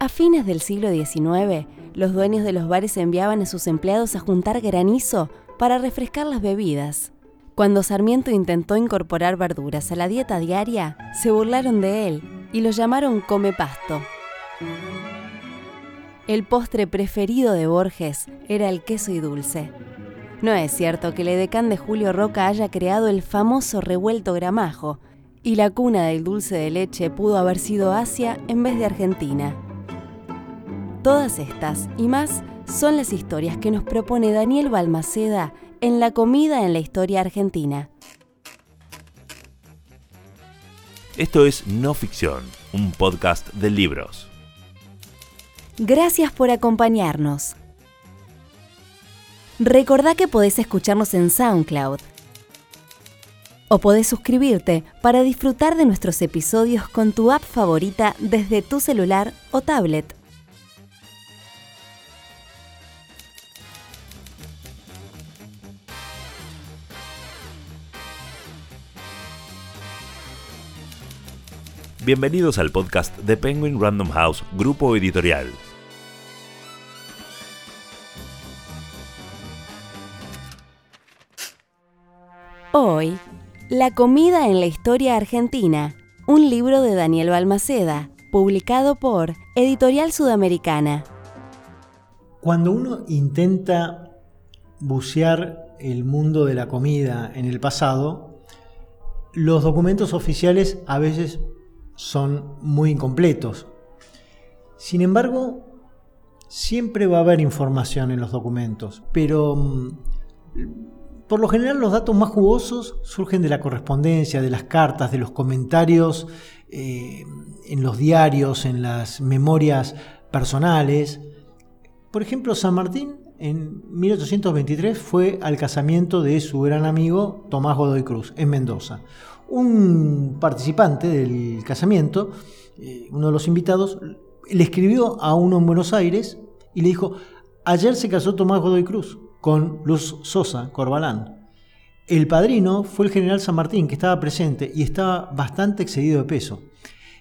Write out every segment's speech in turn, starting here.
A fines del siglo XIX, los dueños de los bares enviaban a sus empleados a juntar granizo para refrescar las bebidas. Cuando Sarmiento intentó incorporar verduras a la dieta diaria, se burlaron de él y lo llamaron come pasto. El postre preferido de Borges era el queso y dulce. No es cierto que el edecán de Julio Roca haya creado el famoso revuelto gramajo, y la cuna del dulce de leche pudo haber sido Asia en vez de Argentina. Todas estas y más son las historias que nos propone Daniel Balmaceda en La comida en la historia argentina. Esto es No Ficción, un podcast de libros. Gracias por acompañarnos. Recordá que podés escucharnos en SoundCloud. O podés suscribirte para disfrutar de nuestros episodios con tu app favorita desde tu celular o tablet. Bienvenidos al podcast de Penguin Random House, grupo editorial. Hoy, La comida en la historia argentina, un libro de Daniel Balmaceda, publicado por Editorial Sudamericana. Cuando uno intenta bucear el mundo de la comida en el pasado, los documentos oficiales a veces son muy incompletos. Sin embargo, siempre va a haber información en los documentos, pero mm, por lo general los datos más jugosos surgen de la correspondencia, de las cartas, de los comentarios eh, en los diarios, en las memorias personales. Por ejemplo, San Martín en 1823 fue al casamiento de su gran amigo Tomás Godoy Cruz en Mendoza un participante del casamiento, eh, uno de los invitados, le escribió a uno en Buenos Aires y le dijo, ayer se casó Tomás Godoy Cruz con Luz Sosa Corbalán. El padrino fue el general San Martín, que estaba presente y estaba bastante excedido de peso.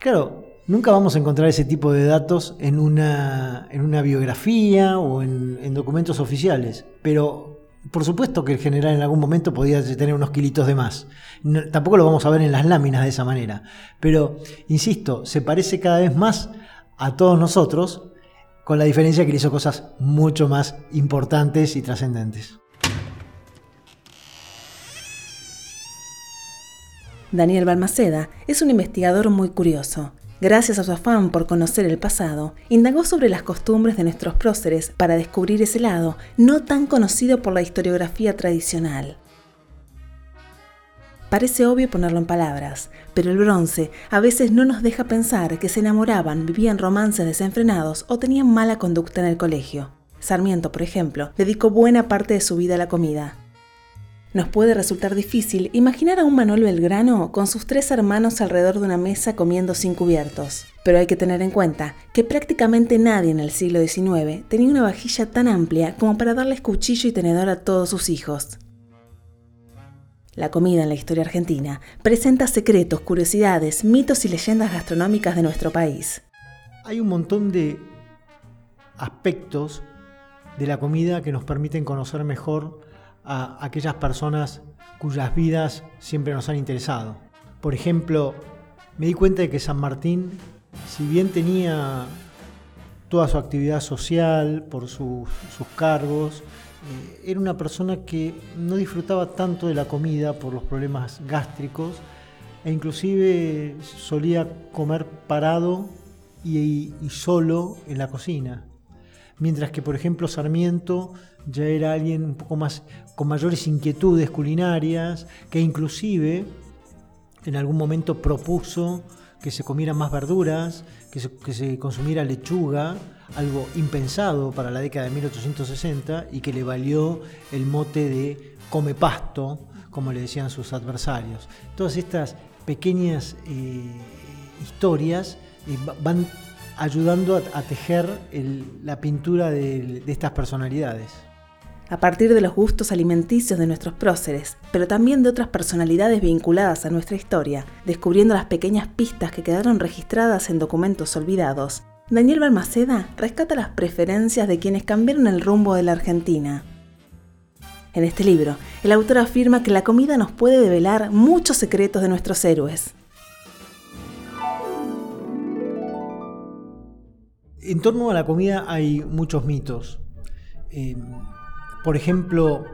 Claro, nunca vamos a encontrar ese tipo de datos en una, en una biografía o en, en documentos oficiales, pero por supuesto que el general en algún momento podía tener unos kilitos de más. tampoco lo vamos a ver en las láminas de esa manera. Pero, insisto, se parece cada vez más a todos nosotros, con la diferencia que le hizo cosas mucho más importantes y trascendentes. Daniel Balmaceda es un investigador muy curioso Gracias a su afán por conocer el pasado, indagó sobre las costumbres de nuestros próceres para descubrir ese lado no tan conocido por la historiografía tradicional. Parece obvio ponerlo en palabras, pero el bronce a veces no nos deja pensar que se enamoraban, vivían romances desenfrenados o tenían mala conducta en el colegio. Sarmiento, por ejemplo, dedicó buena parte de su vida a la comida. Nos puede resultar difícil imaginar a un Manuel Belgrano con sus tres hermanos alrededor de una mesa comiendo sin cubiertos, pero hay que tener en cuenta que prácticamente nadie en el siglo XIX tenía una vajilla tan amplia como para darles cuchillo y tenedor a todos sus hijos. La comida en la historia argentina presenta secretos, curiosidades, mitos y leyendas gastronómicas de nuestro país. Hay un montón de aspectos de la comida que nos permiten conocer mejor a aquellas personas cuyas vidas siempre nos han interesado. Por ejemplo, me di cuenta de que San Martín, si bien tenía toda su actividad social por sus, cargos, eh, era una persona que no disfrutaba tanto de la comida por los problemas gástricos e inclusive solía comer parado y solo en la cocina mientras que por ejemplo Sarmiento ya era alguien un poco más con mayores inquietudes culinarias, que inclusive en algún momento propuso que se comieran más verduras, que se, consumiera lechuga, algo impensado para la década de 1860 y que le valió el mote de come pasto, como le decían sus adversarios. Todas estas pequeñas eh, historias eh, van ayudando a, tejer la pintura de, estas personalidades. A partir de los gustos alimenticios de nuestros próceres, pero también de otras personalidades vinculadas a nuestra historia, descubriendo las pequeñas pistas que quedaron registradas en documentos olvidados, Daniel Balmaceda rescata las preferencias de quienes cambiaron el rumbo de la Argentina. En este libro, el autor afirma que la comida nos puede develar muchos secretos de nuestros héroes. En torno a la comida hay muchos mitos. Eh, por ejemplo,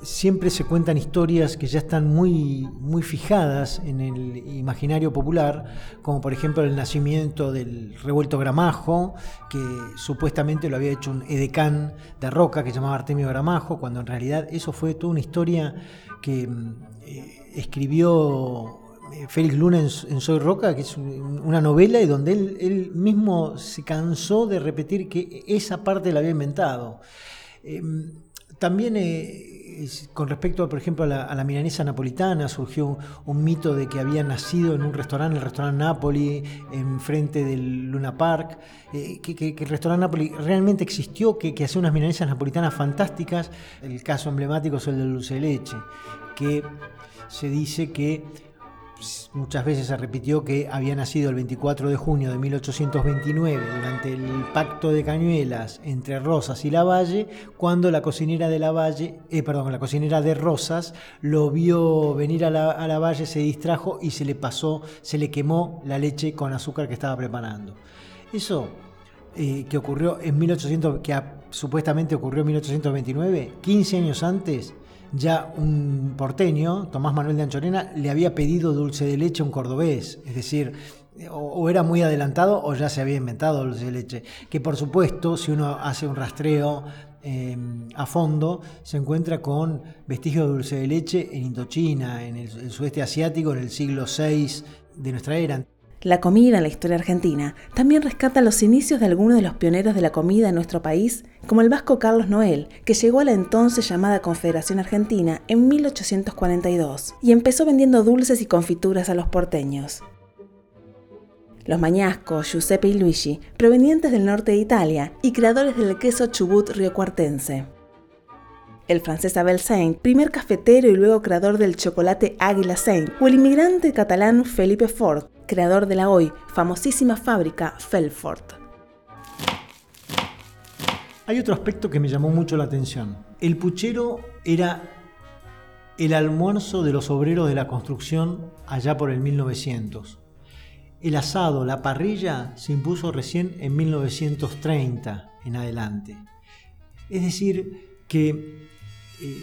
siempre se cuentan historias que ya están muy, muy fijadas en el imaginario popular, como por ejemplo el nacimiento del revuelto Gramajo, que supuestamente lo había hecho un edecán de Roca que llamaba Artemio Gramajo, cuando en realidad eso fue toda una historia que mm, eh, escribió Félix Luna en, Soy Roca, que es una novela y donde él, mismo se cansó de repetir que esa parte la había inventado. Em, también eh, con respecto, por ejemplo, a la, milanesa napolitana, surgió un, mito de que había nacido en un restaurante, el restaurante Napoli, enfrente del Luna Park, eh, que, el restaurante Napoli realmente existió, que, que hacía unas milanesas napolitanas fantásticas. El caso emblemático es el de dulce de leche, que se dice que muchas veces se repitió que había nacido el 24 de junio de 1829 durante el pacto de Cañuelas entre Rosas y Lavalle, cuando la cocinera de Lavalle, eh, perdón, la cocinera de Rosas lo vio venir a, la, Lavalle, se distrajo y se le pasó, se le quemó la leche con azúcar que estaba preparando. Eso eh, que ocurrió en 1800, que supuestamente ocurrió en 1829, 15 años antes, ya un porteño, Tomás Manuel de Anchorena, le había pedido dulce de leche a un cordobés, es decir, o, era muy adelantado o ya se había inventado dulce de leche. Que por supuesto, si uno hace un rastreo em, a fondo, se encuentra con vestigios de dulce de leche en Indochina, en el sudeste asiático, en el siglo VI de nuestra era. La comida en la historia argentina también rescata los inicios de algunos de los pioneros de la comida en nuestro país, como el vasco Carlos Noel, que llegó a la entonces llamada Confederación Argentina en 1842 y empezó vendiendo dulces y confituras a los porteños. Los mañascos Giuseppe y Luigi, provenientes del norte de Italia y creadores del queso Chubut riocuartense el francés Abel Saint, primer cafetero y luego creador del chocolate Águila Saint, o el inmigrante catalán Felipe Ford, creador de la hoy famosísima fábrica Felfort. Hay otro aspecto que me llamó mucho la atención. El puchero era el almuerzo de los obreros de la construcción allá por el 1900. El asado, la parrilla, se impuso recién en 1930 en adelante. Es decir, que eh,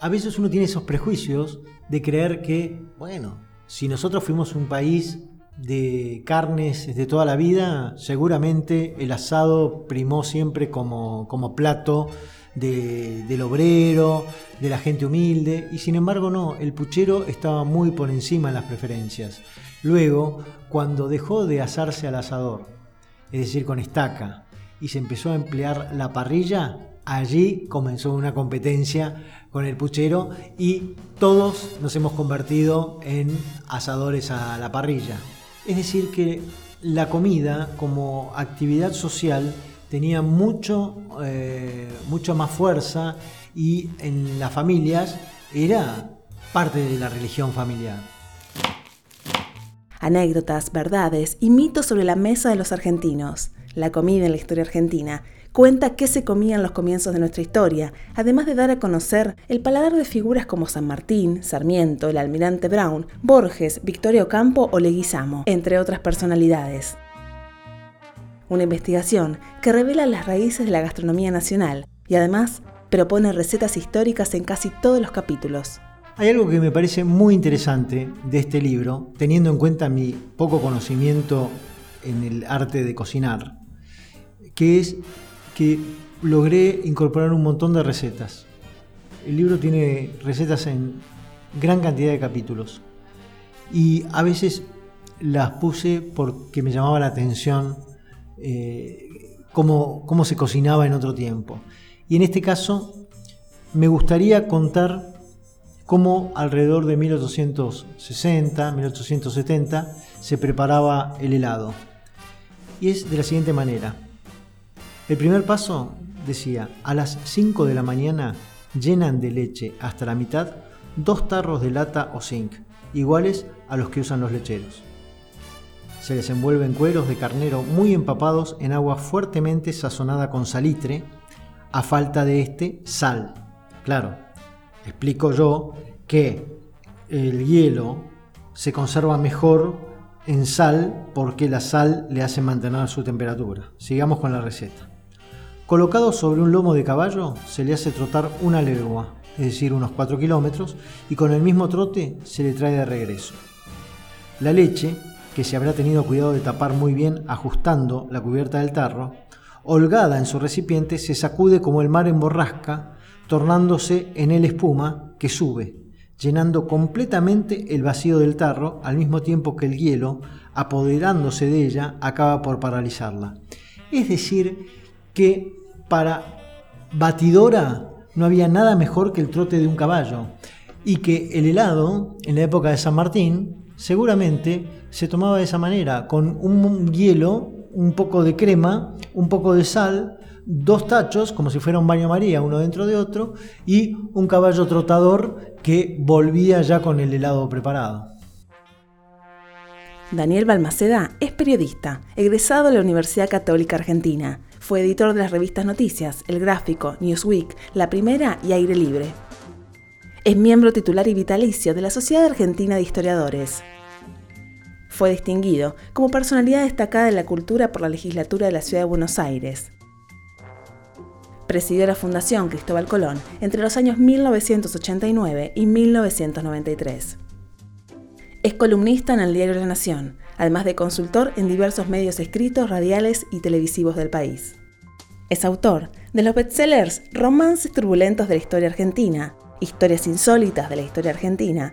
a veces uno tiene esos prejuicios de creer que, bueno, si nosotros fuimos un país de carnes de toda la vida, seguramente el asado primó siempre como, como plato del obrero, de la gente humilde, y sin embargo no, el puchero estaba muy por encima en las preferencias. Luego, cuando dejó de asarse al asador, es decir, con estaca, y se empezó a emplear la parrilla, allí comenzó una competencia con el puchero y todos nos hemos convertido en asadores a la parrilla. Es decir, que la comida como actividad social tenía mucho, eh, más fuerza y en las familias era parte de la religión familiar. Anécdotas, verdades y mitos sobre la mesa de los argentinos. La comida en la historia argentina cuenta qué se comía en los comienzos de nuestra historia, además de dar a conocer el paladar de figuras como San Martín, Sarmiento, el almirante Brown, Borges, Victorio Campo o Leguizamo, entre otras personalidades. Una investigación que revela las raíces de la gastronomía nacional y además propone recetas históricas en casi todos los capítulos. Hay algo que me parece muy interesante de este libro, teniendo en cuenta mi poco conocimiento en el arte de cocinar, que es que logré incorporar un montón de recetas. El libro tiene recetas en gran cantidad de capítulos y a veces las puse porque me llamaba la atención eh, cómo, cómo se cocinaba en otro tiempo. Y en este caso me gustaría contar cómo alrededor de 1860, 1870 se preparaba el helado. Y es de la siguiente manera. El primer paso decía, a las 5 de la mañana llenan de leche hasta la mitad dos tarros de lata o zinc, iguales a los que usan los lecheros. se les envuelve en cueros de carnero muy empapados en agua fuertemente sazonada con salitre, a falta de este, sal. Claro, explico yo que el hielo se conserva mejor en sal porque la sal le hace mantener su temperatura. Sigamos con la receta. Colocado sobre un lomo de caballo se le hace trotar una legua, es decir, unos 4 kilómetros, y con el mismo trote se le trae de regreso. La leche que se habrá tenido cuidado de tapar muy bien ajustando la cubierta del tarro, holgada en su recipiente, se sacude como el mar en borrasca, tornándose en él espuma que sube, llenando completamente el vacío del tarro al mismo tiempo que el hielo, apoderándose de ella, acaba por paralizarla. Es decir, que para batidora no había nada mejor que el trote de un caballo y que el helado, en la época de San Martín, seguramente se tomaba de esa manera, con un hielo, un poco de crema, un poco de sal, dos tachos, como si fuera un baño María, uno dentro de otro, y un caballo trotador que volvía ya con el helado preparado. Daniel Balmaceda es periodista, egresado de la Universidad Católica Argentina. Fue editor de las revistas Noticias, El Gráfico, Newsweek, La Primera y Aire Libre. Es miembro titular y vitalicio de la Sociedad Argentina de Historiadores. Fue distinguido como personalidad destacada de la cultura por la legislatura de la Ciudad de Buenos Aires. Presidió la Fundación Cristóbal Colón entre los años 1989 y 1993. Es columnista en el diario La Nación, además de consultor en diversos medios escritos, radiales y televisivos del país. Es autor de los bestsellers Romances turbulentos de la historia argentina, Historias insólitas de la historia argentina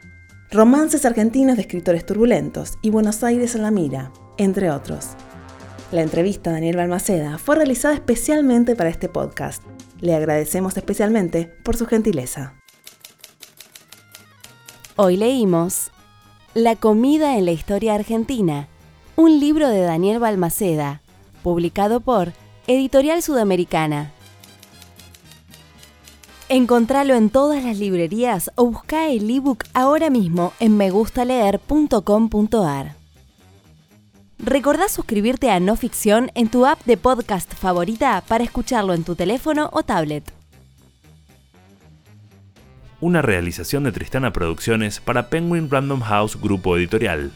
Romances argentinos de escritores turbulentos y Buenos Aires en la mira, entre otros. La entrevista a Daniel Balmaceda fue realizada especialmente para este podcast. Le agradecemos especialmente por su gentileza. Hoy leímos La comida en la historia argentina, un libro de Daniel Balmaceda, publicado por Editorial Sudamericana. Encontralo en todas las librerías o busca el ebook ahora mismo en megustaleer.com.ar. Recordá suscribirte a No Ficción en tu app de podcast favorita para escucharlo en tu teléfono o tablet. Una realización de Tristana Producciones para Penguin Random House Grupo Editorial.